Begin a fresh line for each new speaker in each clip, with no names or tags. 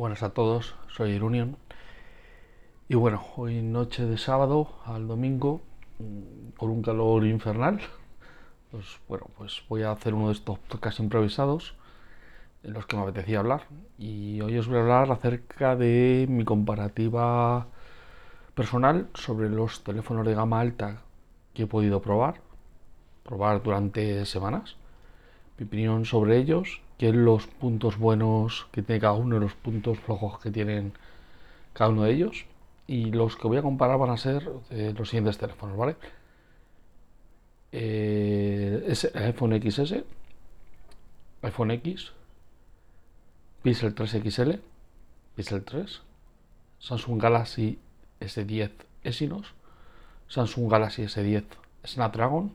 Buenas a todos, soy Irunion. Y bueno, hoy noche de sábado al domingo, mm, con un calor infernal, pues bueno, pues voy a hacer uno de estos podcasts improvisados en los que me apetecía hablar. Y hoy os voy a hablar acerca de mi comparativa personal sobre los teléfonos de gama alta que he podido probar, probar durante semanas, mi opinión sobre ellos, qué los puntos buenos que tiene cada uno y los puntos flojos que tienen cada uno de ellos. Y los que voy a comparar van a ser eh, los siguientes teléfonos, ¿vale? Eh, es iPhone XS, iPhone X, Pixel 3 XL, Pixel 3, Samsung Galaxy S10 Exynos, Samsung Galaxy S10 Snapdragon,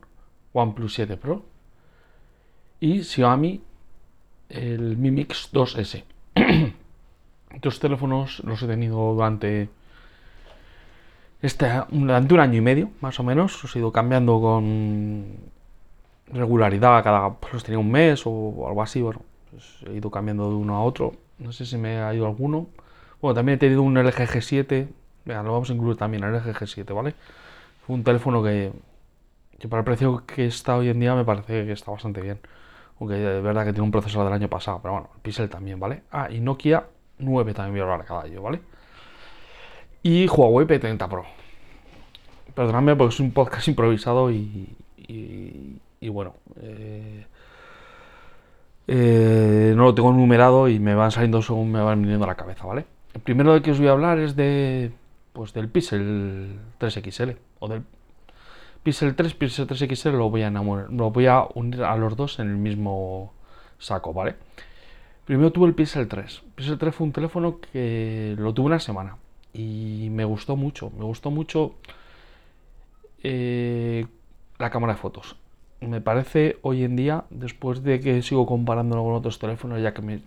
OnePlus 7 Pro y Xiaomi el Mi Mix 2S. Estos teléfonos los he tenido durante este, durante un año y medio, más o menos. Los he ido cambiando con regularidad, cada pues los tenía un mes o algo así. Bueno, pues he ido cambiando de uno a otro. No sé si me ha ido alguno. Bueno, también he tenido un LG G7. Venga, lo vamos a incluir también, el LG G7, ¿vale? Un teléfono que, que para el precio que está hoy en día me parece que está bastante bien. Aunque de verdad que tiene un procesador del año pasado, pero bueno, el Pixel también, ¿vale? Ah, y Nokia 9 también voy a hablar cada año, ¿vale? Y Huawei P30 Pro. Perdonadme porque es un podcast improvisado y, y, bueno, eh, eh, no lo tengo numerado y me van saliendo según me van viniendo la cabeza, ¿vale? El primero de que os voy a hablar es de, pues del Pixel 3XL o del Pixel 3, Pixel 3 XL lo voy a enamorar, lo voy a unir a los dos en el mismo saco, ¿vale? Primero tuve el Pixel 3. Pixel 3 fue un teléfono que lo tuve una semana y me gustó mucho, me gustó mucho eh, la cámara de fotos. Me parece hoy en día, después de que sigo comparándolo con otros teléfonos, ya que me,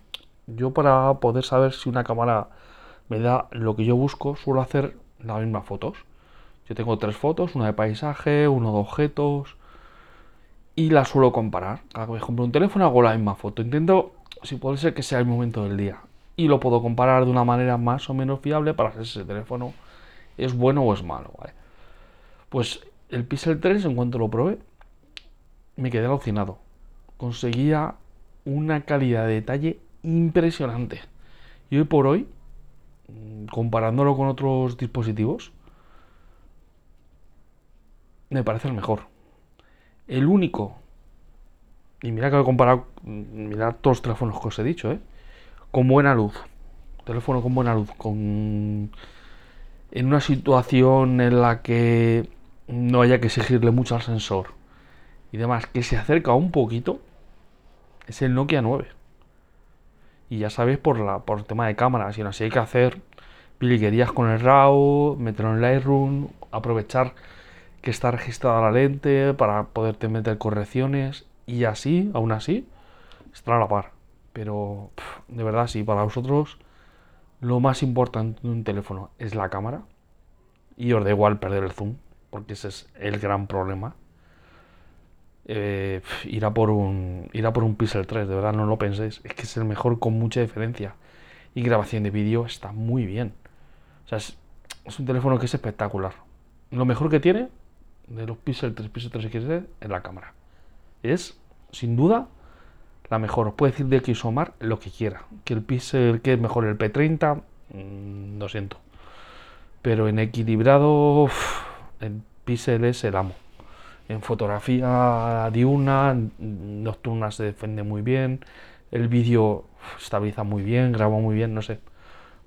yo para poder saber si una cámara me da lo que yo busco, suelo hacer las mismas fotos. Yo tengo tres fotos, una de paisaje, una de objetos, y las suelo comparar. Cada vez que compro un teléfono hago la misma foto. Intento, si puede ser que sea el momento del día. Y lo puedo comparar de una manera más o menos fiable para ver si ese teléfono es bueno o es malo. Pues el Pixel 3, en cuanto lo probé, me quedé alucinado. Conseguía una calidad de detalle impresionante. Y hoy por hoy, mm, comparándolo con otros dispositivos, me parece el mejor. El único, y mira que he comparado, mirad todos los teléfonos que os he dicho, ¿eh? con buena luz. Teléfono con buena luz, con en una situación en la que no haya que exigirle mucho al sensor y demás, que se acerca un poquito, es el Nokia 9. Y ya sabéis por la por el tema de cámaras, y así hay que hacer piliguerías con el RAW, meterlo en Lightroom, aprovechar que está registrada la lente para poderte meter correcciones y así, aún así, está a la par. Pero de verdad, sí, para vosotros lo más importante de un teléfono es la cámara y os da igual perder el zoom, porque ese es el gran problema. Eh, irá por un irá por un Pixel 3, de verdad no lo penséis, es que es el mejor con mucha diferencia. Y grabación de vídeo está muy bien. O sea, es un teléfono que es espectacular. Lo mejor que tiene de los Pixel 3, Pixel 3 XL en la cámara. Es, sin duda, la mejor. Os puede decir de Xomar lo que quiera. Que el Pixel, que es mejor el P30, mm, lo siento. Pero en equilibrado, el Pixel es el amo. En fotografía diurna, nocturna se defiende muy bien. El vídeo estabiliza muy bien, graba muy bien, no sé.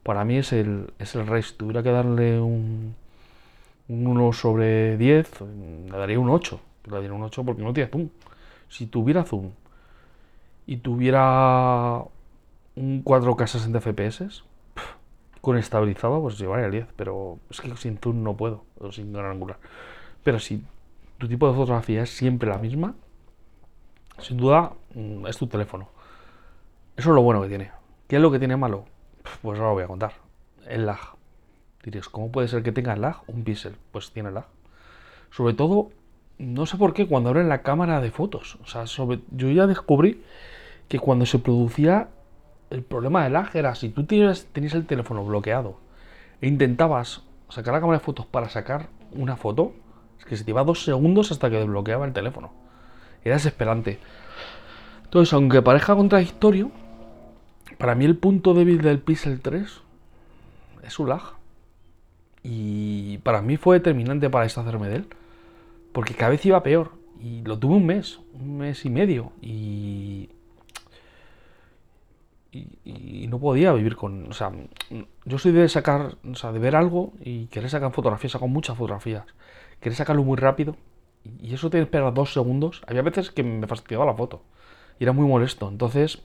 Para mí es el, es el rey. Si tuviera que darle un, un 1 sobre 10, le daría un 8. Le daría un 8 porque no tiene zoom. Si tuviera zoom y tuviera un 4K 60 FPS, con estabilizado, pues llevaría el 10. Pero es que sin zoom no puedo, o sin gran angular. Pero si tu tipo de fotografía es siempre la misma, sin duda mm, es tu teléfono. Eso es lo bueno que tiene. ¿Qué es lo que tiene malo? Pues ahora lo voy a contar. El lag. Diréis, ¿cómo puede ser que tenga lag un píxel? Pues tiene lag. Sobre todo, no sé por qué, cuando abren la cámara de fotos. O sea, yo ya descubrí que cuando se producía el problema del lag era si tú tenías el teléfono bloqueado e intentabas sacar la cámara de fotos para sacar una foto, es que se te iba dos segundos hasta que desbloqueaba el teléfono. Era desesperante. Entonces, aunque parezca contradictorio, para mí el punto débil del Pixel 3 es su lag. Y para mí fue determinante para deshacerme de él. Porque cada vez iba peor. Y lo tuve un mes, un mes y medio. Y y, no podía vivir con. O sea, yo soy de sacar, o sea, de ver algo y querer sacar fotografías, saco muchas fotografías. Querer sacarlo muy rápido y eso tiene que esperar dos segundos. Había veces que me fastidiaba la foto y era muy molesto. Entonces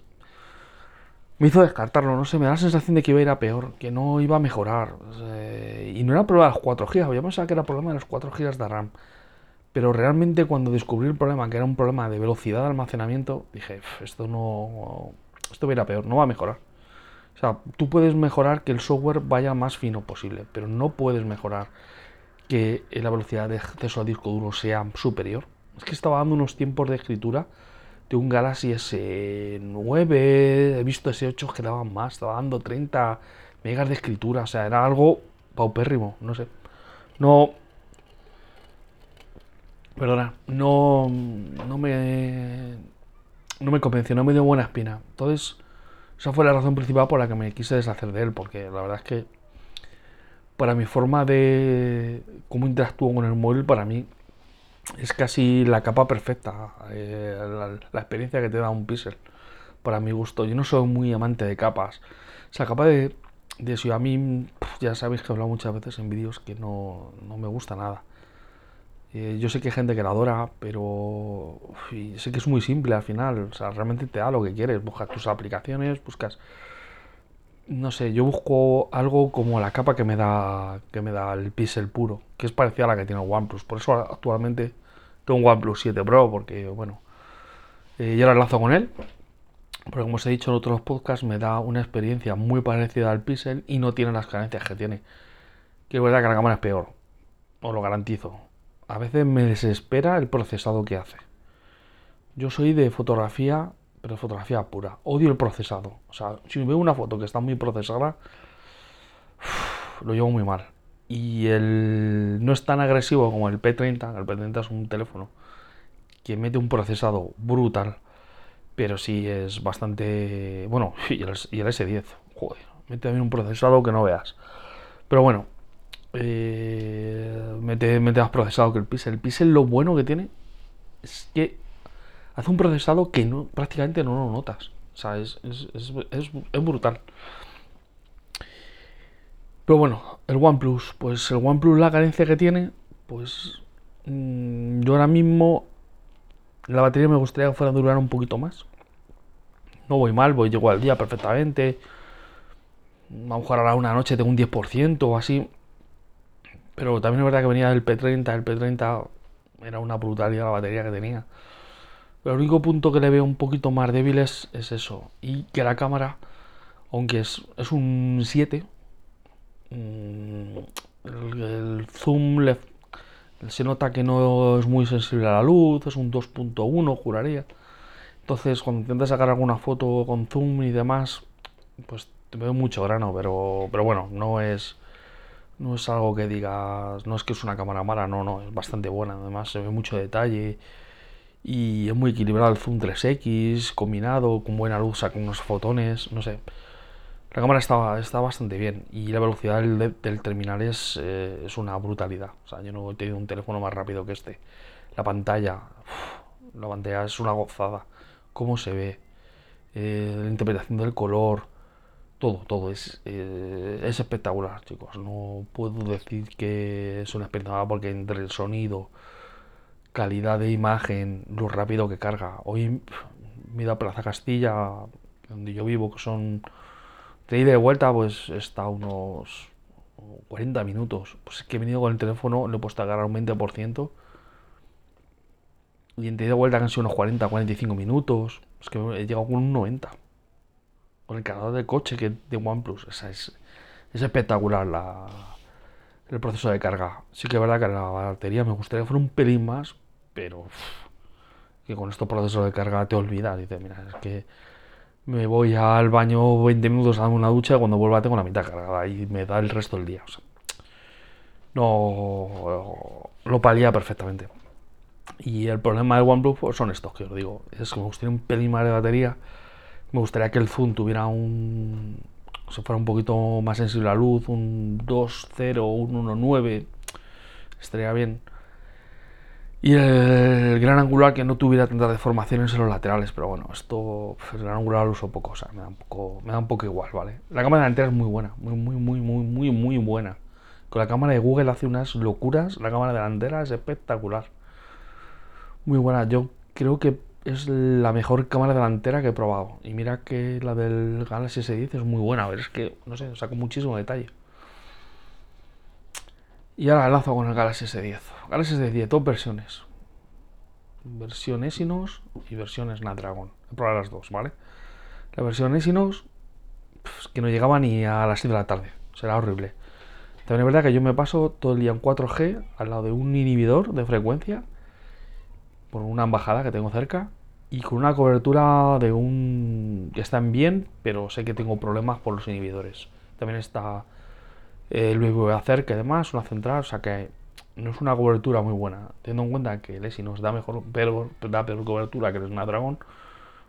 me hizo descartarlo, no sé, me da la sensación de que iba a ir a peor, que no iba a mejorar. y no era problema de los 4 GB, yo pensaba que era problema de los 4 GB de RAM. Pero realmente cuando descubrí el problema, que era un problema de velocidad de almacenamiento, dije, esto no, esto va a ir a peor, no va a mejorar. O sea, tú puedes mejorar que el software vaya más fino posible, pero no puedes mejorar que la velocidad de acceso al disco duro sea superior. Es que estaba dando unos tiempos de escritura de un Galaxy S9, he visto S8 que daban más, estaba dando 30 megas de escritura, o sea, era algo paupérrimo, no sé. No. Perdona, no, no me no me convenció, no me dio buena espina. Entonces, esa fue la razón principal por la que me quise deshacer de él, porque la verdad es que para mi forma de cómo interactúo con el móvil, para mí es casi la capa perfecta, eh, la, experiencia que te da un pixel, para mi gusto. Yo no soy muy amante de capas. O sea, capa de, de si a mí, ya sabéis que he hablado muchas veces en vídeos que no, no me gusta nada. Eh, yo sé que hay gente que la adora, pero sé que es muy simple al final. O sea, realmente te da lo que quieres. Buscas tus aplicaciones, buscas. No sé, yo busco algo como la capa que me da que me da el Pixel puro, que es parecida a la que tiene el OnePlus. Por eso actualmente tengo un OnePlus 7 Pro, porque bueno, eh, ya lo con él. Pero como os he dicho en otros podcasts, me da una experiencia muy parecida al Pixel y no tiene las carencias que tiene. Que es verdad que la cámara es peor, os lo garantizo a veces me desespera el procesado que hace. Yo soy de fotografía, pero fotografía pura. Odio el procesado. O sea, si veo una foto que está muy procesada, lo llevo muy mal. Y el no es tan agresivo como el P30. El P30 es un teléfono que mete un procesado brutal. Pero sí es bastante. Bueno, y el, y el S10. Joder, mete también un procesado que no veas. Pero bueno, eh, mete, más procesado que el Pixel. El Pixel lo bueno que tiene es que hace un procesado que no, prácticamente no lo notas. O sea, es, brutal. Pero bueno, el OnePlus, pues el OnePlus la carencia que tiene, pues mm, yo ahora mismo la batería me gustaría que fuera a durar un poquito más. No voy mal, voy llego al día perfectamente. A lo mejor ahora una noche tengo un 10% o así. Pero también es verdad que venía del P30, el P30 era una brutalidad la batería que tenía. El único punto que le veo un poquito más débil es, eso. Y que la cámara, aunque es, es un 7, mm, el, zoom se nota que no es muy sensible a la luz, es un 2.1, juraría. Entonces, cuando intentas sacar alguna foto con zoom y demás, pues te veo mucho grano, pero, pero bueno, no es no es algo que digas, no es que es una cámara mala, no, no, es bastante buena. Además, se ve mucho detalle y es muy equilibrado el zoom 3X, combinado con buena luz, con unos fotones, no sé. La cámara está, está bastante bien y la velocidad del, terminal es, eh, es, una brutalidad. O sea, yo no he tenido un teléfono más rápido que este. La pantalla, la pantalla es una gozada. Cómo se ve, eh, la interpretación del color todo, todo es, eh, es espectacular, chicos. No puedo decir que es una espectacular porque entre el sonido, calidad de imagen, lo rápido que carga. Hoy me he a Plaza Castilla, donde yo vivo, que son de ida y de vuelta, pues está unos 40 minutos. Pues es que he venido con el teléfono, le he puesto a cargar un 20%. Y en de vuelta han sido unos 40, 45 minutos. Es que he llegado con un 90 con el cargador de coche que de OnePlus. es, es espectacular la, el proceso de carga. Sí que es verdad que la batería me gustaría que fuera un pelín más, pero que con estos procesos de carga te olvidas. Dices, mira, es que me voy al baño 20 minutos a darme una ducha y cuando vuelva tengo la mitad cargada y me da el resto del día. O sea, no lo palía perfectamente. Y el problema del OnePlus pues, son estos que os digo. Es que me gustaría un pelín más de batería. Me gustaría que el zoom tuviera un. se fuera un poquito más sensible a la luz, un 2.0, un 1.9. Estaría bien. Y el gran angular que no tuviera tantas deformaciones en los laterales, pero bueno, esto, el gran angular lo uso poco, o sea, me da un poco, me da un poco igual, ¿vale? La cámara delantera es muy buena, muy, muy, muy, muy, muy, muy buena. Con la cámara de Google hace unas locuras, la cámara delantera es espectacular. Muy buena, yo creo que es la mejor cámara delantera que he probado. Y mira que la del Galaxy S10 es muy buena, a ver, es que, no sé, saco muchísimo detalle. Y ahora lazo con el Galaxy S10. Galaxy S10, dos versiones. Versión Exynos y versión Snapdragon. He probado las dos, ¿vale? La versión Exynos, que no llegaba ni a las 6 de la tarde. Será horrible. También es verdad que yo me paso todo el día en 4G al lado de un inhibidor de frecuencia por una embajada que tengo cerca y con una cobertura de un que están bien, pero sé que tengo problemas por los inhibidores. También está el a cerca y demás, una central, o sea que no es una cobertura muy buena. Teniendo en cuenta que el ESI nos da mejor, peor, da peor cobertura que el Snapdragon,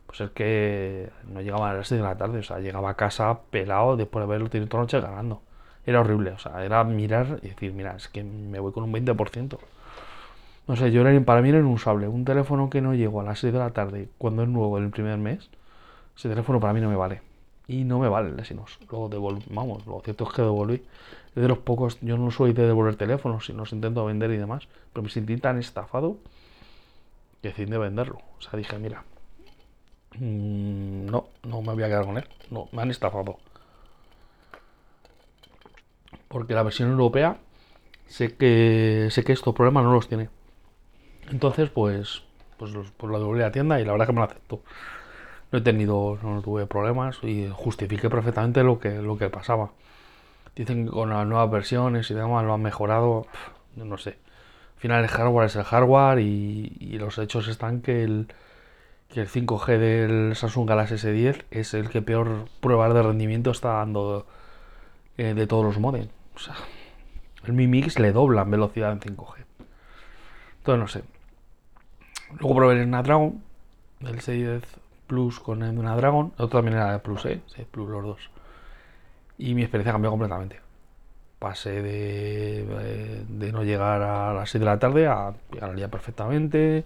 pues es que no llegaba a las 6 de la tarde, o sea, llegaba a casa pelado después de haberlo tenido toda la noche ganando. Era horrible, o sea, era mirar y decir, mira, es que me voy con un 20%. No sé, yo era, para mí era inusable. Un teléfono que no llego a las 6 de la tarde cuando es nuevo el primer mes, ese teléfono para mí no me vale y no me vale el nos Lo devolví, vamos, lo cierto es que devolví. Es de los pocos, yo no soy de devolver teléfonos, si los intento vender y demás, pero me sentí tan estafado que decidí de venderlo. O sea, dije, mira, mm, no, no me voy a quedar con él, no, me han estafado. Porque la versión europea sé que sé que estos problemas no los tiene. Entonces, pues, pues, pues lo devolví a la tienda y la verdad que me lo aceptó no he tenido, no tuve problemas y justifiqué perfectamente lo que, lo que pasaba. Dicen que con las nuevas versiones y demás lo han mejorado, no sé. Al final el hardware es el hardware y, los hechos están que el, que el 5G del Samsung Galaxy S10 es el que peor pruebas de rendimiento está dando eh, de todos los modems. O sea, el Mi Mix le dobla en velocidad en 5G. Entonces no sé. Luego probé el Snapdragon, el S10 Plus con el una Dragon, otro también era de Plus, ¿eh? Plus los dos. Y mi experiencia cambió completamente. Pasé de, de, no llegar a las 6 de la tarde a llegar al día perfectamente.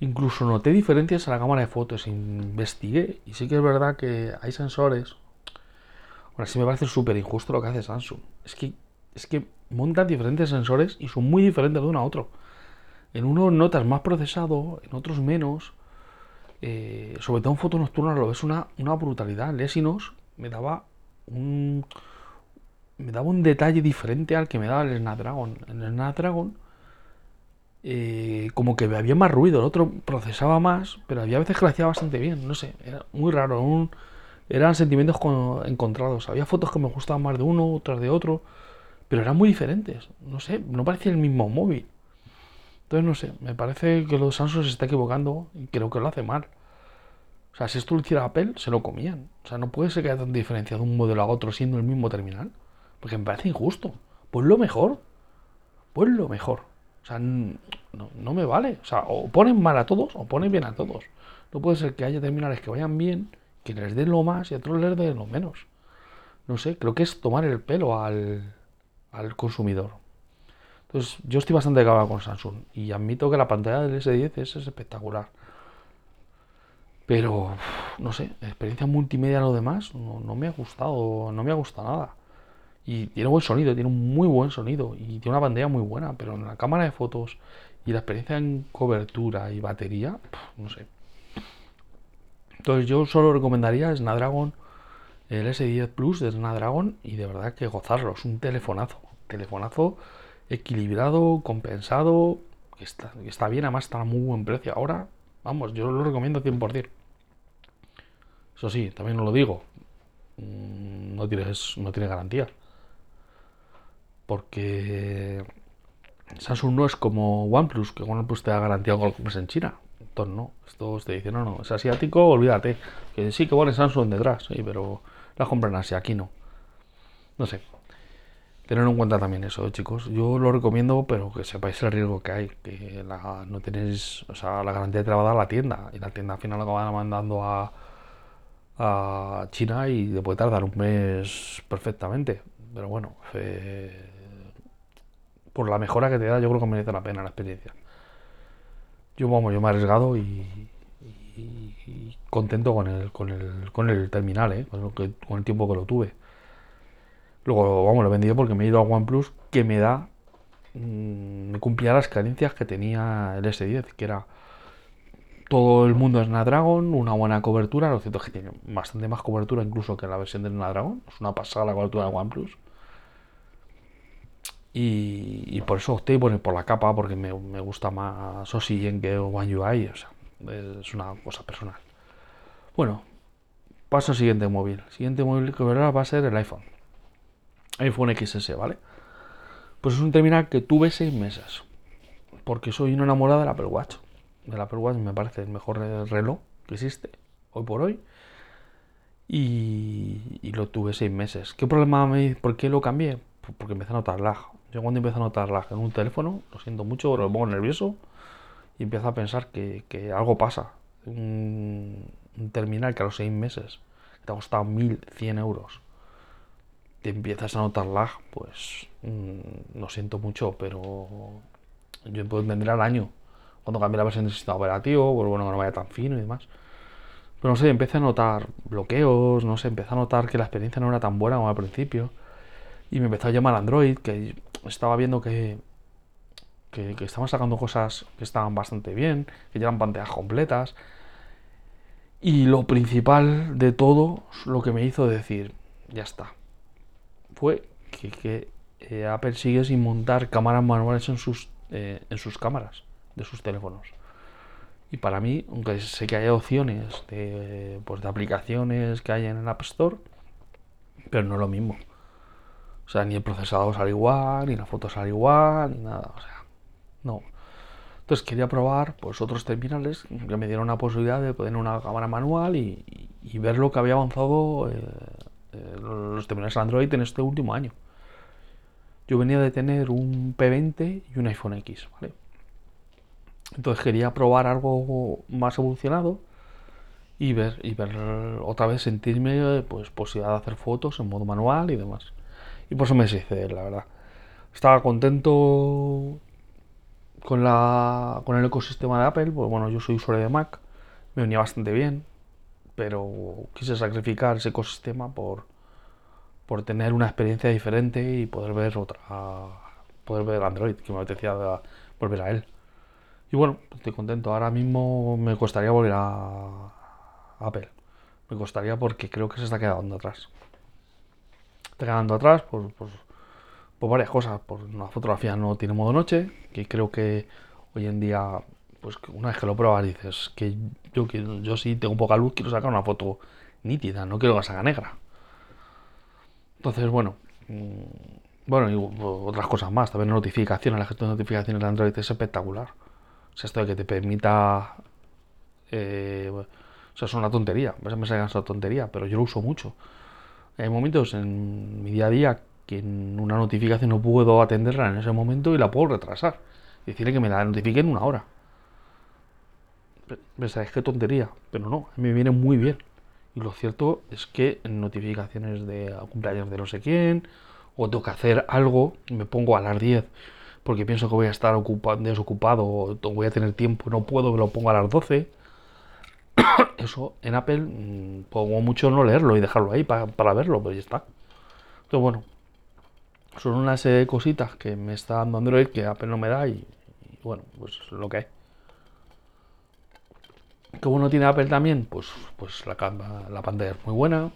Incluso noté diferencias a la cámara de fotos, investigué y sí que es verdad que hay sensores. Ahora sí me parece súper injusto lo que hace Samsung. Es que, es que montan diferentes sensores y son muy diferentes de uno a otro. En uno notas más procesado, en otros menos. Eh, sobre todo en foto nocturna lo ves una, una brutalidad. El Exynos me daba un me daba un detalle diferente al que me daba el Snapdragon. En el Snapdragon eh, como que había más ruido, el otro procesaba más, pero había veces que lo hacía bastante bien, no sé, era muy raro, eran sentimientos encontrados. Había fotos que me gustaban más de uno, otras de otro, pero eran muy diferentes, no sé, no parecía el mismo móvil. Entonces, no sé, me parece que los Samsung se está equivocando y creo que lo hace mal. O sea, si esto lo hiciera Apple, se lo comían. O sea, no puede ser que haya tanta diferencia de un modelo a otro siendo el mismo terminal. Porque me parece injusto. Pues lo mejor. Pues lo mejor. O sea, no, no, me vale. O sea, o ponen mal a todos o ponen bien a todos. No puede ser que haya terminales que vayan bien, que les den lo más y a otros les den lo menos. No sé, creo que es tomar el pelo al, al consumidor. Entonces, yo estoy bastante cabreado con Samsung y admito que la pantalla del S10 es, espectacular. Pero, no sé, experiencia multimedia lo demás no, me ha gustado, no me ha gustado nada. Y tiene buen sonido, tiene un muy buen sonido y tiene una pantalla muy buena, pero en la cámara de fotos y la experiencia en cobertura y batería, no sé. Entonces yo solo recomendaría Snapdragon, el S10 Plus de Snapdragon y de verdad que gozarlo, es un telefonazo, telefonazo equilibrado, compensado, que está, está bien, además está a muy buen precio. Ahora, vamos, yo lo recomiendo 100%. Eso sí, también os lo digo, mm, no no tiene garantía. Porque Samsung no es como OnePlus, que OnePlus te da garantía con lo que en China. montón, ¿no? Esto te dice, no, no, es asiático, olvídate. Que sí, que bueno, Samsung detrás, sí, pero la compran así, aquí no. No sé. Tener en cuenta también eso, chicos. Yo lo recomiendo, pero que sepáis el riesgo que hay. Que no tenéis, o sea, la garantía te la va a la tienda. Y la tienda al final la van mandando a, China y puede tardar un mes perfectamente. Pero bueno, por la mejora que te da, yo creo que merece la pena la experiencia. Yo, vamos, yo me he arriesgado y, contento con el, con el, con el terminal, ¿eh? con el tiempo que lo tuve. Luego, vamos, lo he vendido porque me he ido a OnePlus que me da, mm, me cumplía las carencias que tenía el S10, que era todo el mundo es Snapdragon, una buena cobertura, lo cierto es que tiene bastante más cobertura incluso que la versión de Snapdragon, es una pasada la cobertura de OnePlus. Y, por eso opté por, por la capa, porque me, gusta más Oxygen que One UI, o sea, es una cosa personal. Bueno, paso al siguiente móvil. siguiente móvil que verá va a ser el iPhone. iPhone XS, ¿vale? Pues es un terminal que tuve seis meses, porque soy una enamorada del Apple Watch. Del Apple Watch me parece el mejor reloj que existe hoy por hoy. Y, y lo tuve seis meses. ¿Qué problema me ¿Por qué lo cambié? Porque empecé a notar lag. Yo cuando empiezo a notar lag en un teléfono, lo siento mucho, lo pongo nervioso y empiezo a pensar que, algo pasa. Un, terminal que a los seis meses te ha costado 1.100 euros, te empiezas a notar lag, pues mm, lo siento mucho, pero yo puedo entender al año. Cuando cambie la versión del sistema operativo, pues bueno, que no vaya tan fino y demás. Pero no sé, empecé a notar bloqueos, no sé, empecé a notar que la experiencia no era tan buena como al principio. Y me empezó a llamar Android, que estaba viendo que, que, estaban sacando cosas que estaban bastante bien, que ya eran pantallas completas. Y lo principal de todo, lo que me hizo decir, ya está, fue que, eh, Apple sigue sin montar cámaras manuales en sus, eh, en sus cámaras de sus teléfonos. Y para mí, aunque sé que hay opciones de, pues, de aplicaciones que hay en el App Store, pero no es lo mismo. O sea, ni el procesador sale igual, ni la foto sale igual, ni nada. O sea, no. Entonces quería probar pues otros terminales que me dieron la posibilidad de poner una cámara manual y, ver lo que había avanzado eh, eh, los terminales Android en este último año. Yo venía de tener un P20 y un iPhone X, ¿vale? Entonces quería probar algo más evolucionado y ver, y ver otra vez sentirme pues posibilidad de hacer fotos en modo manual y demás. Y por eso me hice, la verdad. Estaba contento con, la, con el ecosistema de Apple, pues bueno, yo soy usuario de Mac, me venía bastante bien, pero quise sacrificar ese ecosistema por, por tener una experiencia diferente y poder ver otra, poder ver Android, que me apetecía volver a él. Y bueno, estoy contento. Ahora mismo me costaría volver a Apple. Me costaría porque creo que se está quedando atrás quedando atrás por, por, varias cosas. Por una fotografía no tiene modo noche, que creo que hoy en día, pues una vez que lo pruebas dices que yo, yo sí tengo poca luz, quiero sacar una foto nítida, no quiero que salga negra. Entonces, bueno, mm, bueno, y otras cosas más. También notificaciones, la gestión de notificaciones de Android es espectacular. O sea, esto de que te permita. Eh, o sea, es una tontería. Me sale una tontería, pero yo lo uso mucho. Hay momentos en mi día a día que en una notificación no puedo atenderla en ese momento y la puedo retrasar. Decirle que me la notifique en una hora. Pensáis qué tontería, pero no, a mí me viene muy bien. Y lo cierto es que en notificaciones de cumpleaños de no sé quién, o tengo que hacer algo, me pongo a las 10 porque pienso que voy a estar desocupado o voy a tener tiempo, no puedo, me lo pongo a las 12 eso en Apple mm, pongo mucho no leerlo y dejarlo ahí para, verlo, pero ya está. Entonces, bueno, son una serie de cositas que me está dando Android que Apple no me da y, bueno, pues lo que hay. ¿Qué bueno tiene Apple también? Pues, pues la, la pantalla es muy buena,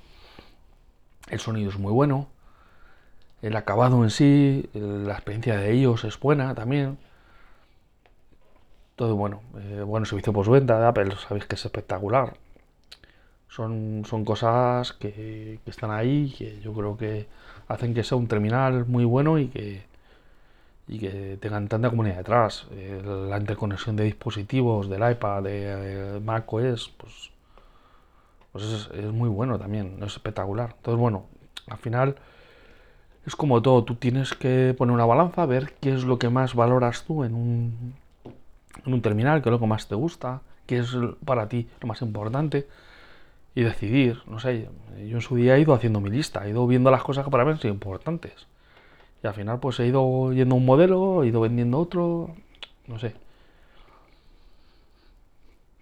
el sonido es muy bueno, el acabado en sí, la experiencia de ellos es buena también. Todo bueno, eh, bueno, servicio postventa de Apple, sabéis que es espectacular. Son, son cosas que, están ahí, que yo creo que hacen que sea un terminal muy bueno y que, y que tengan tanta comunidad detrás. La interconexión de dispositivos, del iPad, de, Mac OS, pues, pues es, es, muy bueno también, es espectacular. Entonces, bueno, al final es como todo, tú tienes que poner una balanza, ver qué es lo que más valoras tú en un, en un terminal, qué es lo que más te gusta, qué es para ti lo más importante y decidir, no sé, yo en su día he ido haciendo mi lista, he ido viendo las cosas que para mí son importantes. Y al final pues he ido yendo un modelo, he ido vendiendo otro, no sé.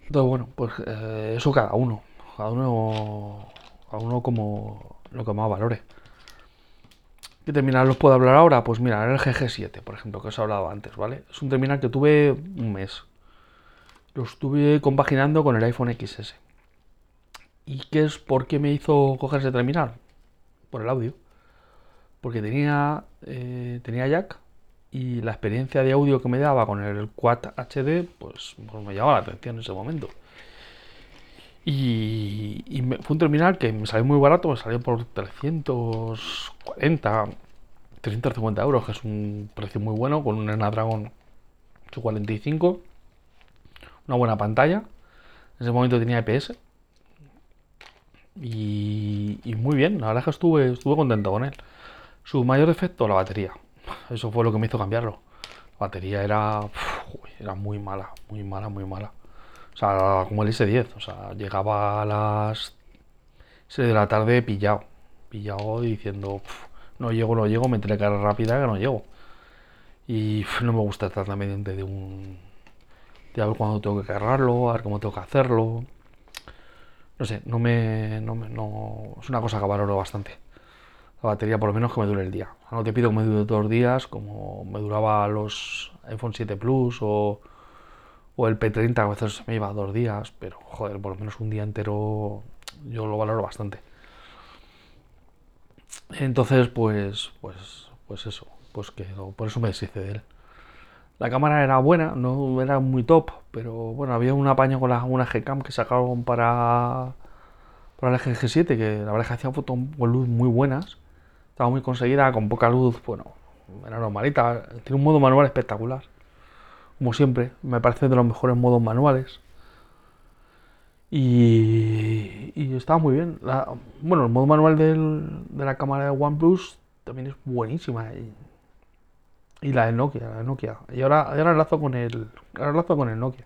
Entonces bueno, pues eh, eso cada uno, cada uno, cada uno como lo que más valore. ¿Qué terminal os puedo hablar ahora? Pues mira, el GG7, por ejemplo, que os he hablado antes, ¿vale? Es un terminal que tuve un mes. Lo estuve compaginando con el iPhone XS. ¿Y qué es por qué me hizo coger ese terminal? Por el audio. Porque tenía, eh, tenía jack y la experiencia de audio que me daba con el Quad HD, pues, pues me llamaba la atención en ese momento. Y, fue un terminal que me salió muy barato, me salió por 340, 350 euros, que es un precio muy bueno, con un Snapdragon 845, una buena pantalla. En ese momento tenía EPS. Y, muy bien, la verdad es que estuve, estuve contento con él. Su mayor defecto, la batería. Eso fue lo que me hizo cambiarlo. La batería era, era muy mala, muy mala, muy mala. O sea, como el S10. O sea, llegaba a las 6 de la tarde pillado. Pillado diciendo, no llego, no llego, me que cara rápida que no llego. Y no me gusta estar también de un... De a ver cuándo tengo que cargarlo, a ver cómo tengo que hacerlo. No sé, no me, no me... No, es una cosa que valoro bastante. La batería por lo menos que me dure el día. No te pido que me dure los días, como me duraba los iPhone 7 Plus o o el P30 a veces me iba dos días, pero joder, por lo menos un día entero yo lo valoro bastante. Entonces, pues, pues, pues eso, pues que por eso me deshice de él. La cámara era buena, no era muy top, pero bueno, había un apaño con la, una Gcam que sacaron para, para el GG7, que la verdad es que hacía fotos con luz muy buenas. Estaba muy conseguida, con poca luz, bueno, era normalita. Tiene un modo manual espectacular como siempre, me parece de los mejores modos manuales. Y, estaba muy bien. bueno, el modo manual de la cámara de OnePlus también es buenísima. Y, la de Nokia, la de Nokia. Y ahora, ahora enlazo con el, ahora con el Nokia.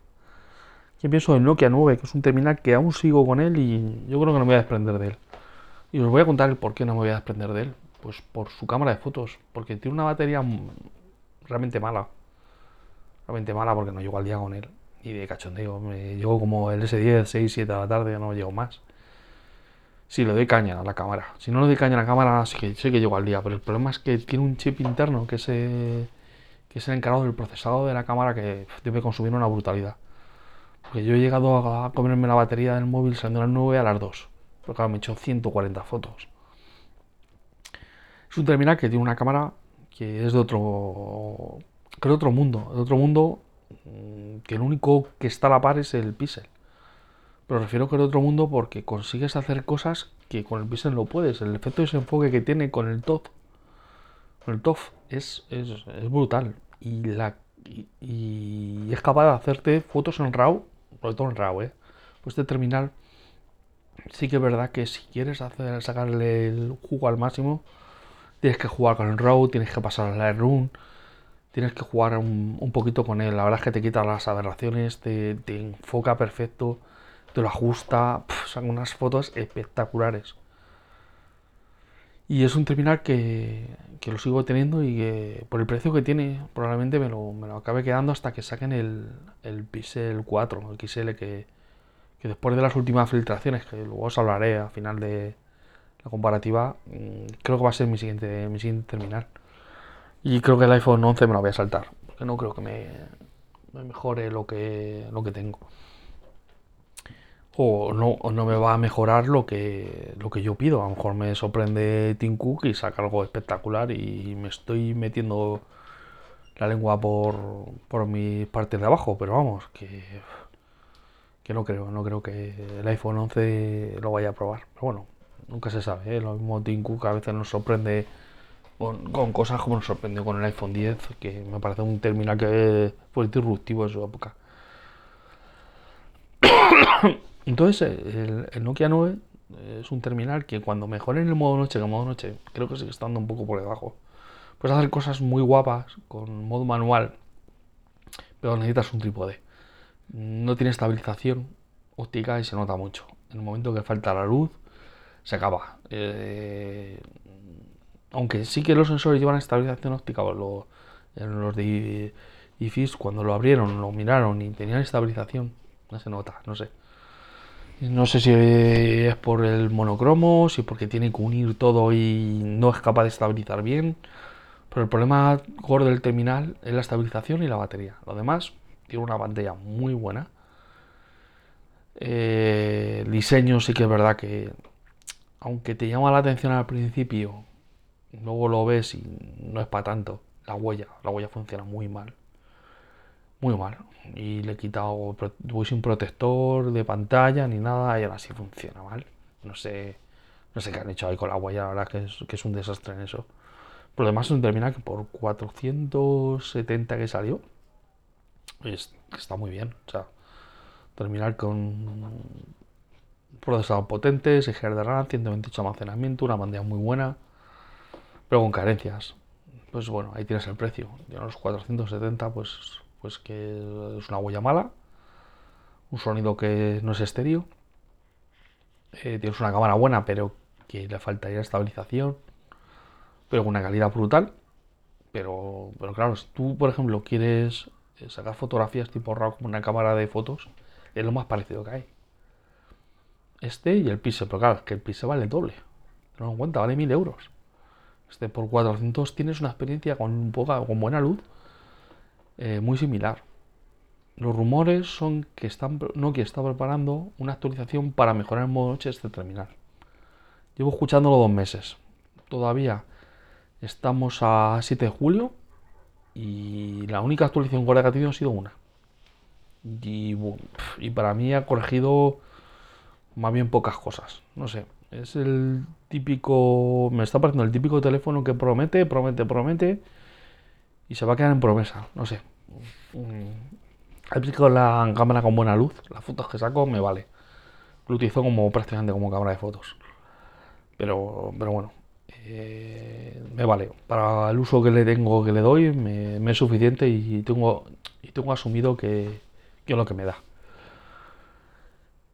Yo pienso en Nokia 9, que es un terminal que aún sigo con él y yo creo que no me voy a desprender de él. Y os voy a contar el por qué no me voy a desprender de él. Pues por su cámara de fotos, porque tiene una batería realmente mala realmente mala porque no llego al día con él. Y de cachondeo, me llego como el S10, 6, 7 de la tarde, no llego más. Si le doy caña a la cámara. Si no le doy caña a la cámara, sí que, sé que llego al día. Pero el problema es que tiene un chip interno que es, que es el encargado del procesado de la cámara que debe consumir una brutalidad. Porque yo he llegado a comerme la batería del móvil saliendo a las 9 a las 2. Porque claro, me he hecho 140 fotos. Es un terminal que tiene una cámara que es de otro creo otro mundo, de otro mundo mm, que el único que está a la par es el pixel. Pero refiero que es otro mundo porque consigues hacer cosas que con el pixel no puedes. El efecto de ese enfoque que tiene con el TOF, con el TOF es, es, brutal. Y, la, y, es capaz de hacerte fotos en RAW, sobre todo en RAW, ¿eh? Pues este terminal sí que es verdad que si quieres hacer, sacarle el jugo al máximo, tienes que jugar con el RAW, tienes que pasar a la Lightroom tienes que jugar un, poquito con él. La verdad es que te quita las aberraciones, te, enfoca perfecto, te lo ajusta. son unas fotos espectaculares. Y es un terminal que, que, lo sigo teniendo y que por el precio que tiene probablemente me lo, me lo acabe quedando hasta que saquen el, el Pixel 4, el XL, que, que después de las últimas filtraciones, que luego os hablaré al final de la comparativa, mm, creo que va a ser mi siguiente, mi siguiente terminal. Y creo que el iPhone 11 me lo voy a saltar, porque no creo que me, mejore lo que, lo que tengo. O no, no me va a mejorar lo que, lo que yo pido. A lo mejor me sorprende Tim Cook y saca algo espectacular y me estoy metiendo la lengua por, por mis partes de abajo, pero vamos, que, que no creo, no creo que el iPhone 11 lo vaya a probar. Pero bueno, nunca se sabe, ¿eh? lo mismo Tim Cook a veces nos sorprende con, cosas como nos sorprendió con el iPhone 10, que me parece un terminal que fue disruptivo en su época. Entonces, el, Nokia 9 es un terminal que cuando mejore en el modo noche, que el modo noche creo que sigue estando un poco por debajo, puedes hacer cosas muy guapas con modo manual, pero necesitas un trípode. No tiene estabilización óptica y se nota mucho. En el momento que falta la luz, se acaba. Eh, aunque sí que los sensores llevan estabilización óptica, los, los de IFIS cuando lo abrieron, lo miraron y tenían estabilización, no se nota, no sé. No sé si es por el monocromo, si porque tiene que unir todo y no es capaz de estabilizar bien. Pero el problema gordo del terminal es la estabilización y la batería. Lo demás, tiene una pantalla muy buena. Eh, el diseño sí que es verdad que, aunque te llama la atención al principio, luego lo ves y no es para tanto. La huella, la huella funciona muy mal muy mal. Y le he quitado, voy sin protector de pantalla ni nada y ahora sí funciona mal. No sé, no sé qué han hecho ahí con la huella, la verdad que es, que es un desastre en eso. Pero además es un terminal que por 470 que salió, está muy bien. O sea, terminal con procesador potente, 6 GB de RAM, 128 almacenamiento, una pantalla muy buena, pero con carencias. Pues bueno, ahí tienes el precio. De los 470, pues pues que es una huella mala, un sonido que no es estéreo, eh, tienes una cámara buena pero que le faltaría estabilización, pero con una calidad brutal. Pero, pero claro, si tú, por ejemplo, quieres eh, sacar fotografías tipo RAW como una cámara de fotos, es lo más parecido que hay. Este y el Pixel, pero claro, que el Pixel vale doble. No en cuenta, vale 1000 euros. Este por 400 tienes una experiencia con, poca, con buena luz eh, muy similar. Los rumores son que están, Nokia está preparando una actualización para mejorar el modo noche este terminal. Llevo escuchándolo dos meses. Todavía estamos a 7 de julio y la única actualización que ha tenido ha sido una. Y para mí ha corregido más bien pocas cosas. No sé, es el típico, me está pareciendo el típico teléfono que promete, promete, promete y se va a quedar en promesa, no sé. He con la cámara con buena luz, las fotos que saco me vale. Lo utilizo como prácticamente como cámara de fotos. Pero, pero bueno, eh, me vale. Para el uso que le tengo, que le doy, me, es suficiente y tengo, y tengo asumido que, que es lo que me da.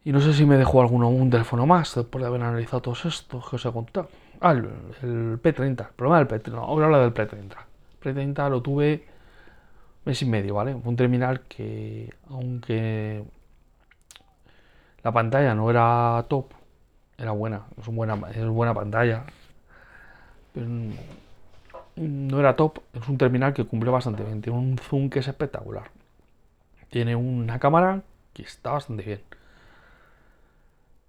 Y no sé si me dejo alguno un teléfono más después de haber analizado todos estos que os he contado. Ah, el, P30. El problema del P30. No, voy a hablar del P30. P30 lo tuve mes y medio, ¿vale? Un terminal que, aunque la pantalla no era top, era buena, es, buena, es buena pantalla, no era top, es un terminal que cumple bastante bien, tiene un zoom que es espectacular, tiene una cámara que está bastante bien,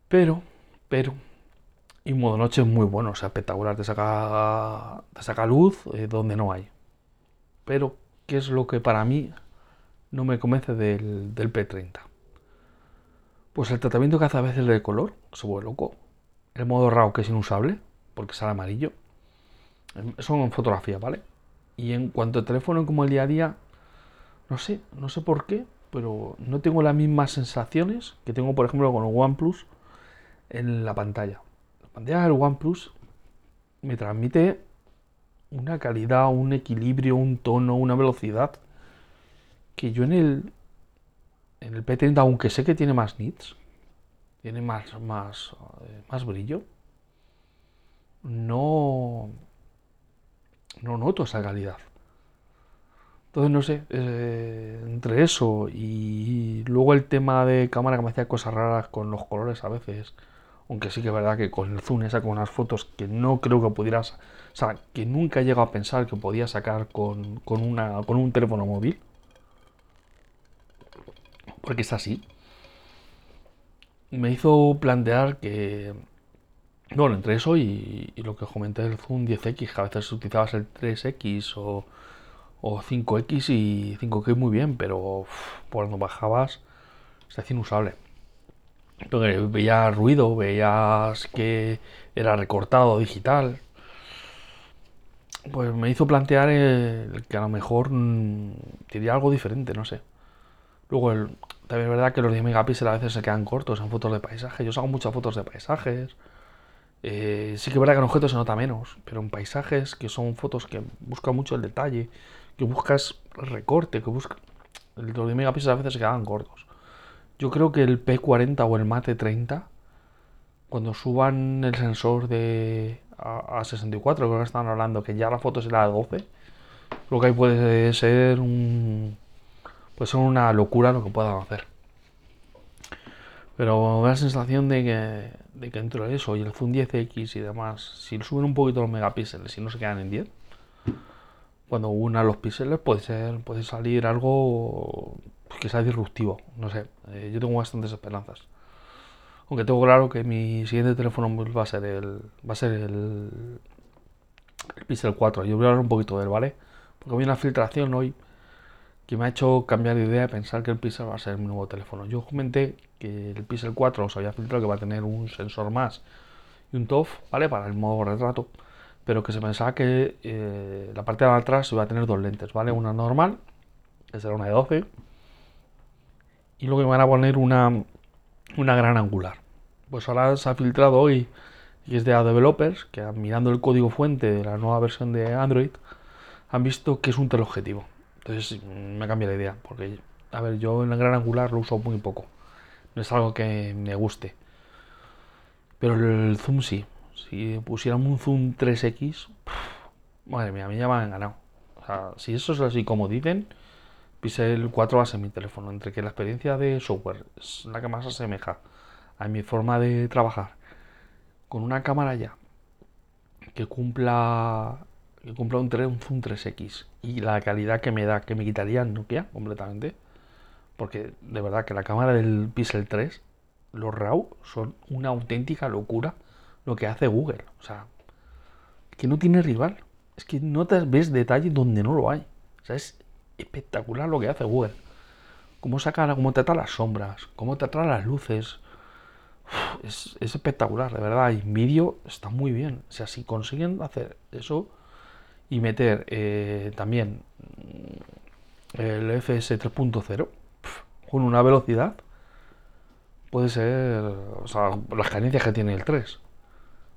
pero, pero, y modo noche es muy bueno, o sea, espectacular, te saca, te saca luz eh, donde no hay, pero ¿qué es lo que para mí no me convence del, P30? Pues el tratamiento que hace a veces de color, se vuelve loco. El modo RAW que es inusable, porque sale amarillo. Son en fotografía, ¿vale? Y en cuanto al teléfono como el día a día, no sé, no sé por qué, pero no tengo las mismas sensaciones que tengo, por ejemplo, con el OnePlus en la pantalla. La pantalla del OnePlus me transmite una calidad, un equilibrio, un tono, una velocidad que yo en el en el P30, aunque sé que tiene más nits, tiene más más eh, más brillo, no no noto esa calidad. Entonces no sé, eh, entre eso y luego el tema de cámara que me hacía cosas raras con los colores a veces aunque sí que es verdad que con el zoom esa con unas fotos que no creo que pudieras, o sea, que nunca he llegado a pensar que podía sacar con, una, con un teléfono móvil. Porque es así. Me hizo plantear que, bueno, entre eso y, lo que comenté del Zoom 10X, que a veces utilizabas el 3X o, 5X y 5X muy bien, pero cuando bajabas se hacía inusable veías ruido, veías que era recortado digital. pues me hizo plantear que a lo mejor mm, diría algo diferente, no sé. Luego, también es verdad que los 10 megapíxeles a veces se quedan cortos en fotos de paisaje. Yo hago muchas fotos de paisajes. Eh, sí que es verdad que en objetos se nota menos, pero en paisajes, que son fotos que buscan mucho el detalle, que buscas recorte, que buscas... Los 10 megapíxeles a veces se quedan cortos. Yo creo que el P40 o el Mate 30, cuando suban el sensor de a, 64, creo que estaban hablando que ya la foto será a 12, creo que ahí puede ser un pues son una locura lo que puedan hacer. Pero me da la sensación de que, de que eso y el Zoom 10X y demás, si suben un poquito los megapíxeles y no se quedan en 10, cuando una los píxeles puede ser puede salir algo que sea disruptivo. No sé, eh, yo tengo bastantes esperanzas. Aunque tengo claro que mi siguiente teléfono va a ser el va a ser el, el Pixel 4. Yo voy a hablar un poquito de él, ¿vale? Porque había una filtración hoy que me ha hecho cambiar de idea y pensar que el Pixel va a ser mi nuevo teléfono. Yo comenté que el Pixel 4 os había filtrado que va a tener un sensor más y un TOF, ¿vale? Para el modo retrato, pero que se pensaba que eh, la parte de atrás iba a tener dos lentes, ¿vale? Una normal, que será una de 12, y luego van a poner una, una gran angular. Pues ahora se ha filtrado hoy y es de A Developers, que mirando el código fuente de la nueva versión de Android, han visto que es un teleobjetivo. Entonces me cambia la idea, porque, a ver, yo en el gran angular lo uso muy poco. No es algo que me guste. Pero el zoom sí. Si pusieran un zoom 3X, madre mía, a mí ya me han ganado. O sea, si eso es así como dicen, Pixel 4 va a ser mi teléfono. Entre que la experiencia de software es la que más se asemeja a mi forma de trabajar, con una cámara ya que cumpla que cumpla un, 3, un Zoom 3X y la calidad que me da, que me quitaría Nokia completamente, porque de verdad que la cámara del Pixel 3, los RAW son una auténtica locura lo que hace Google. O sea, que no tiene rival. Es que no te ves detalle donde no lo hay. O sea, es espectacular lo que hace Google. Cómo saca, cómo trata las sombras, cómo trata las luces. es, es, espectacular, de verdad. Y vídeo está muy bien. O sea, si consiguen hacer eso, y meter eh, también el FS 3.0 con una velocidad puede ser, o sea, las carencias que tiene el 3,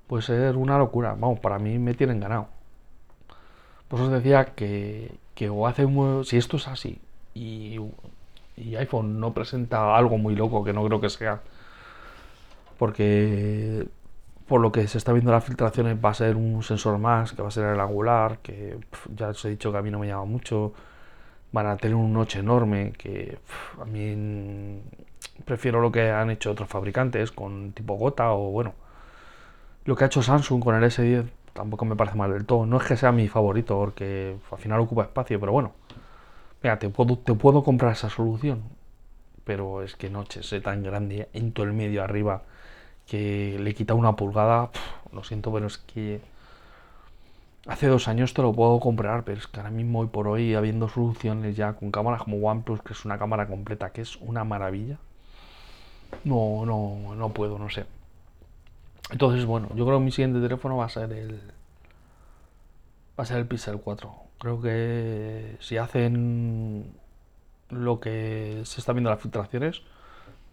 puede ser una locura. Vamos, para mí me tienen ganado. Por eso os decía que, que o hace si esto es así y, y iPhone no presenta algo muy loco, que no creo que sea, porque por lo que se está viendo las filtraciones va a ser un sensor más, que va a ser el angular, que ya os he dicho que a mí no me llama mucho. Van a tener un noche enorme, que a mí prefiero lo que han hecho otros fabricantes con tipo gota o bueno. Lo que ha hecho Samsung con el S10 tampoco me parece mal del todo. No es que sea mi favorito porque al final ocupa espacio, pero bueno. Mira, te puedo, comprar esa solución. Pero es que noche es tan grande en todo el medio arriba que le quita una pulgada, lo siento, pero es que hace dos años te lo puedo comprar, pero es que ahora mismo hoy por hoy, habiendo soluciones ya con cámaras como OnePlus, que es una cámara completa, que es una maravilla, no, no, no puedo, no sé. Entonces, bueno, yo creo que mi siguiente teléfono va a ser el. Va a ser el Pixel 4. Creo que si hacen lo que se está viendo en las filtraciones,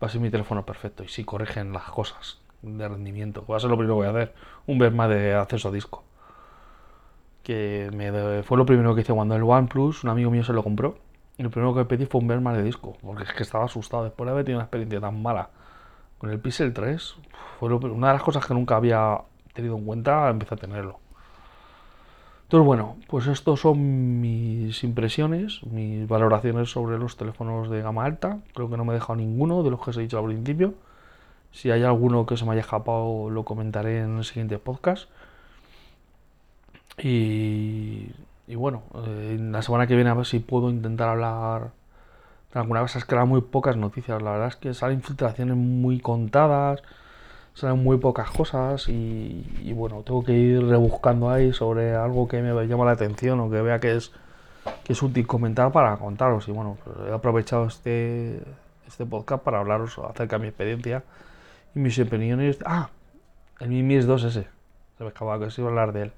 va a ser mi teléfono perfecto. Y si corrigen las cosas de rendimiento. Va a ser lo primero que voy a hacer. Un más de acceso a disco. Que me fue lo primero que hice cuando el OnePlus, un amigo mío se lo compró. Y lo primero que pedí fue un más de disco. Porque es que estaba asustado después de haber tenido una experiencia tan mala con el Pixel 3. Fue una de las cosas que nunca había tenido en cuenta, empecé a tenerlo. Entonces, bueno, pues estos son mis impresiones, mis valoraciones sobre los teléfonos de gama alta. Creo que no me he dejado ninguno de los que os he dicho al principio. Si hay alguno que se me haya escapado, lo comentaré en el siguiente podcast. Y, bueno, eh, la semana que viene a ver si puedo intentar hablar alguna vez. Es que eran muy pocas noticias. La verdad es que salen filtraciones muy contadas, salen muy pocas cosas. Y, bueno, tengo que ir rebuscando ahí sobre algo que me llama la atención o que vea que es, que es útil comentar para contaros. Y bueno, pues he aprovechado este, este podcast para hablaros acerca de mi experiencia y mis opiniones. Ah, el Mi 2S. Se me acababa que se iba a hablar de él.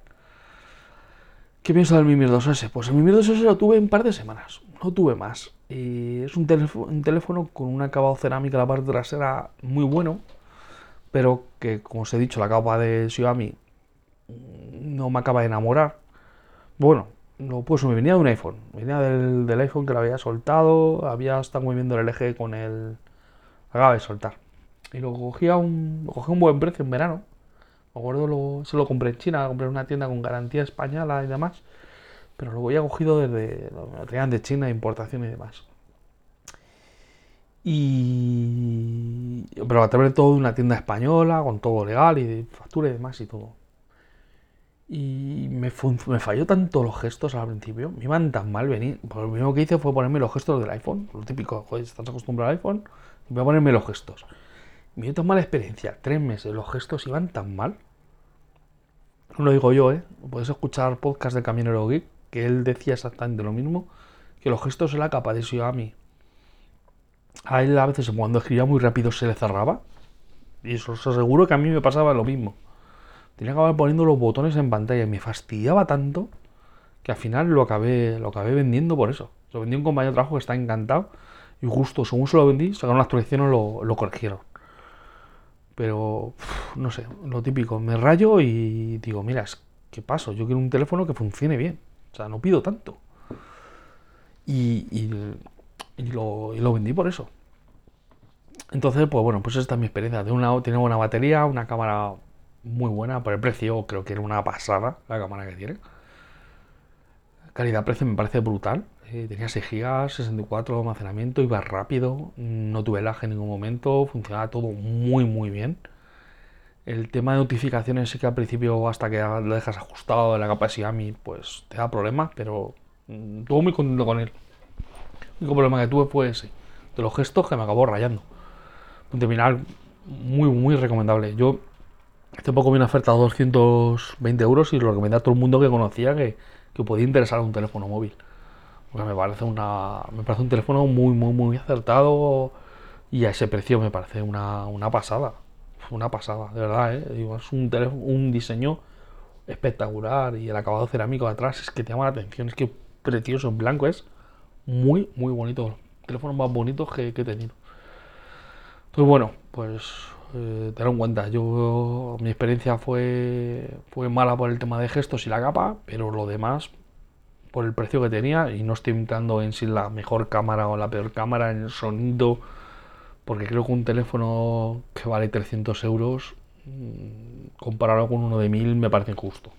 ¿Qué pienso del Mi Mir 2S? Pues el Mi Mir 2S lo tuve un par de semanas, no tuve más. Y es un, teléfono con un acabado cerámica en la parte trasera muy bueno, pero que, como os he dicho, la capa de Xiaomi no me acaba de enamorar. Bueno, no, pues me venía de un iPhone, venía del, iPhone que lo había soltado, había estado moviendo el LG con el... acaba de soltar. Y lo cogí a un, lo cogí un buen precio en verano. Me acuerdo, se lo compré en China, lo compré en una tienda con garantía española y demás. Pero lo había cogido desde, lo traían de China, importación y demás. Y... Pero a través de todo una tienda española, con todo legal y de factura y demás y todo. Y me, me, falló tanto los gestos al principio, me iban tan mal venir. Pues lo primero que hice fue ponerme los gestos del iPhone, lo típico, joder, estás acostumbrado al iPhone, voy a ponerme los gestos. Me dio tan mala experiencia, tres meses, los gestos iban tan mal. No lo digo yo, ¿eh? Puedes escuchar podcast de Camionero Geek, que él decía exactamente lo mismo, que los gestos en la capa de Xiaomi. A él a veces cuando escribía muy rápido se le cerraba. Y eso os aseguro que a mí me pasaba lo mismo tenía que acabar poniendo los botones en pantalla y me fastidiaba tanto que al final lo acabé, lo acabé vendiendo por eso. Lo vendí a un compañero de trabajo que está encantado y justo según se lo vendí, sacaron la actualización y lo, lo corrigieron. Pero, no sé, lo típico, me rayo y digo, mira, ¿qué paso? Yo quiero un teléfono que funcione bien. O sea, no pido tanto. Y, lo, vendí por eso. Entonces, pues bueno, pues esta es mi experiencia. Tiene una, tiene buena batería, una cámara muy buena por el precio, creo que era una pasada la cámara que tiene. Calidad-precio me parece brutal. Eh, tenía 6 GB, 64 de almacenamiento, iba rápido, no tuve lag en ningún momento, funcionaba todo muy muy bien. El tema de notificaciones sí que al principio hasta que lo dejas ajustado de la capa de Xiaomi pues te da problemas, pero mm, estuve muy contento con él. El único problema que tuve fue ese, de los gestos que me acabó rayando. Un terminal muy muy recomendable. Yo Hace poco vi una oferta de 220 euros y lo recomendé a todo el mundo que conocía que, que podía interesar un teléfono móvil. Me parece un teléfono muy, muy, muy acertado. Y a ese precio me parece una, una pasada. Una pasada, de verdad, ¿eh? es un, teléfono, un diseño espectacular. Y el acabado cerámico de atrás es que te llama la atención. Es que precioso en blanco es muy, muy bonito. Teléfonos más bonitos que, he tenido. Entonces, bueno, pues eh, en cuenta. Yo, mi experiencia fue, fue mala por el tema de gestos y la capa, pero lo demás, por el precio que tenía, y no estoy entrando en si la mejor cámara o la peor cámara, en el sonido, porque creo que un teléfono que vale 300 euros, mm, comparado con uno de 1000, me parece injusto.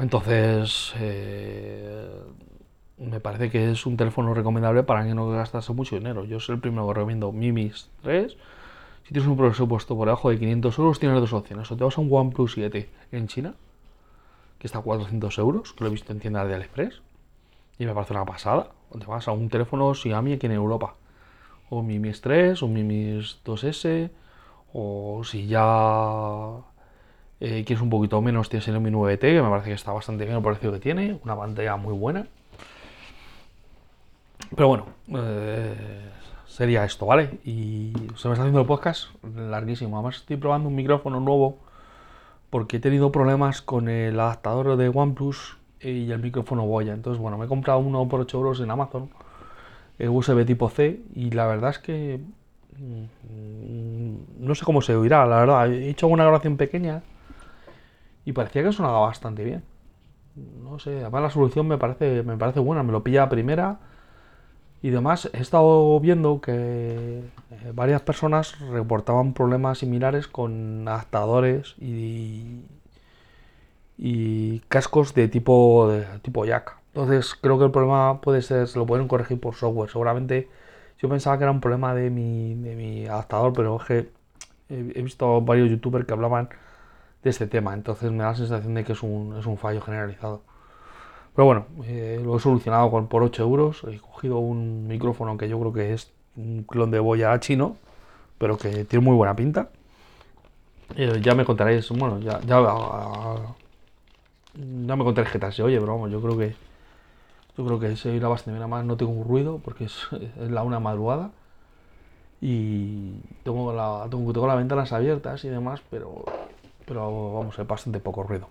Entonces, eh, me parece que es un teléfono recomendable para que no gastase mucho dinero. Yo soy el primero que recomiendo Mimis 3. Si tienes un presupuesto por debajo de 500 euros, tienes dos opciones. O te vas a un OnePlus 7 en China, está a 400 euros, que lo he visto en tiendas de AliExpress, y me parece una pasada. O te vas a un teléfono Xiaomi aquí en Europa. O Mimis 3, o Mimis 2S, o si ya eh, quieres un poquito menos, tienes el Mi 9T, que me parece que está bastante bien el precio que tiene, una pantalla muy buena. Pero bueno, eh, sería esto, ¿vale? Y se me está haciendo el podcast larguísimo. Además estoy probando un micrófono nuevo porque he tenido problemas con el adaptador de OnePlus y el micrófono Boya. Entonces, bueno, me he comprado uno por 8 euros en Amazon, el USB tipo C, y la verdad es que mm, no sé cómo se oirá, la verdad. He hecho una grabación pequeña y parecía que sonaba bastante bien. No sé, además la solución me parece, me parece buena, me lo pilla a primera y demás, he estado viendo que eh, varias personas reportaban problemas similares con adaptadores y, y cascos de tipo, de tipo jack. Entonces creo que el problema puede ser, se lo pueden corregir por software. Seguramente yo pensaba que era un problema de mi, de mi adaptador, pero es he, visto varios youtubers que hablaban de este tema. Entonces me da la sensación de que es un, es un fallo generalizado. Pero bueno, eh, lo he solucionado con, por 8 euros. He cogido un micrófono que yo creo que es un clon de boya chino, pero que tiene muy buena pinta. Eh, ya me contaréis, bueno, ya, ya, ya me contaréis qué tal se oye, pero vamos, yo creo que yo creo que se oirá bastante bien. más no tengo un ruido porque es, la una madrugada y tengo, la, tengo, tengo las ventanas abiertas y demás, pero, pero vamos, es bastante poco ruido.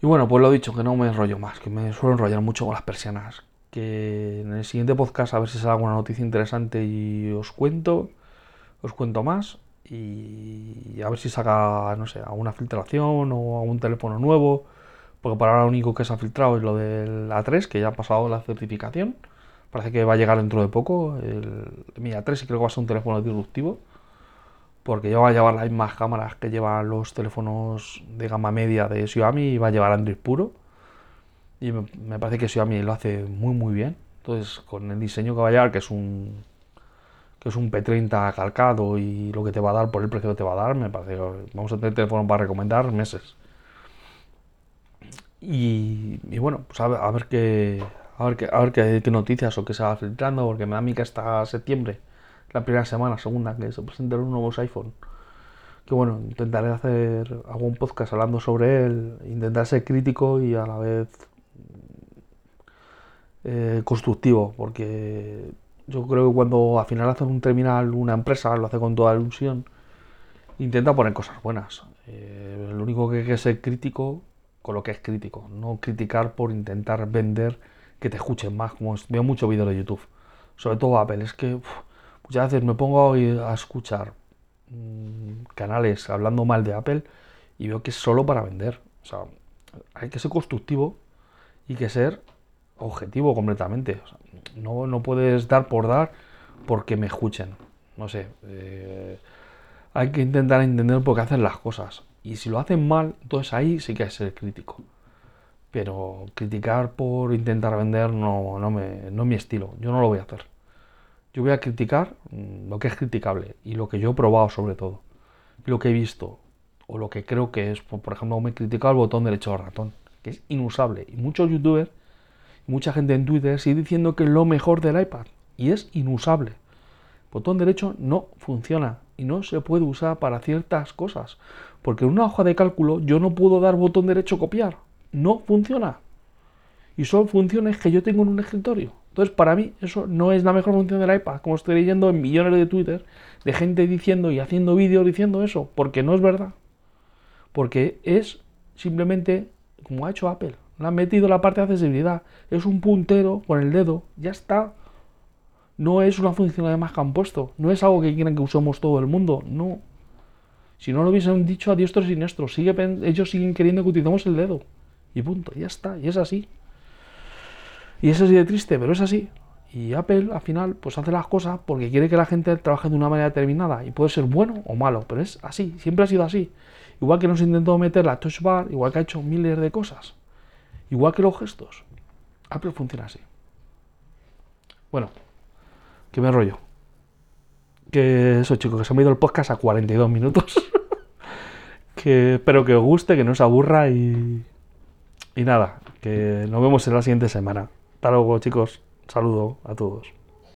Y bueno, pues lo dicho, que no me enrollo más, que me suelo enrollar mucho con las persianas. Que en el siguiente podcast a ver si sale alguna noticia interesante y os cuento, os cuento más y a ver si saca, no sé, alguna filtración o algún teléfono nuevo, porque para ahora lo único que se ha filtrado es lo del A3, que ya ha pasado la certificación. Parece que va a llegar dentro de poco. El Mi A3 y creo que va a ser un teléfono disruptivo porque ya va a llevar las mismas cámaras que llevan los teléfonos de gama media de Xiaomi y va a llevar Android puro. Y me, parece que Xiaomi lo hace muy muy bien. Entonces, con el diseño que va a llevar, que es un que es un P30 calcado y lo que te va a dar por el precio que te va a dar, me parece que vamos a tener teléfono para recomendar meses. Y, bueno, pues a ver, qué a ver qué, a ver qué, noticias o qué se va filtrando, porque me da a mí que hasta septiembre la primera semana, segunda, que se presenten los nuevos iPhone. Que bueno, intentaré hacer algún podcast hablando sobre él, intentar ser crítico y a la vez eh, constructivo, porque yo creo que cuando al final hacen un terminal una empresa, lo hace con toda ilusión, intenta poner cosas buenas. Eh, lo único que hay que ser crítico con lo que es crítico, no criticar por intentar vender que te escuchen más, como veo muchos vídeos de YouTube, sobre todo Apple, es que Muchas veces me pongo a, escuchar mm, canales hablando mal de Apple y veo que es solo para vender. O sea, hay que ser constructivo y que ser objetivo completamente. no, no, puedes dar por dar porque me escuchen. No sé. Eh, hay que intentar entender por qué hacen las cosas. Y si lo hacen mal, entonces ahí sí que hay que ser crítico. Pero criticar por intentar vender no, no, me, no es mi estilo. Yo no lo voy a hacer. Yo voy a criticar mm, lo que es criticable y lo que yo he probado sobre todo. Lo que he visto o lo que creo que es, por ejemplo, me he criticado el botón derecho del ratón, que es inusable. Y muchos youtubers, mucha gente en Twitter sigue diciendo que es lo mejor del iPad y es inusable. El botón derecho no funciona y no se puede usar para ciertas cosas. Porque en una hoja de cálculo yo no puedo dar botón derecho copiar. No funciona. Y solo funciona es que yo tengo en un escritorio. Entonces, para mí, eso no es la mejor función del iPad, como estoy leyendo en millones de Twitter de gente diciendo y haciendo vídeos diciendo eso, porque no es verdad. Porque es simplemente como ha hecho Apple. Le han metido la parte de accesibilidad. Es un puntero con el dedo, ya está. No es una función además que han puesto. No es algo que quieren que usemos todo el mundo. No. Si no lo hubiesen dicho a diestro y siniestro, sigue, ellos siguen queriendo que utilicemos el dedo. Y punto, ya está. Y es así. Y es así de triste, pero es así. Y Apple al final pues hace las cosas porque quiere que la gente trabaje de una manera determinada y puede ser bueno o malo, pero es así, siempre ha sido así. Igual que nos intentó meter la touch bar, igual que ha hecho miles de cosas, igual que los gestos. Apple funciona así. Bueno, que me rollo. Que eso chicos, que se me ha ido el podcast a 42 minutos. que espero que os guste, que no os aburra y... Y nada, que nos vemos en la siguiente semana. Hasta luego, chicos. Saludo a todos.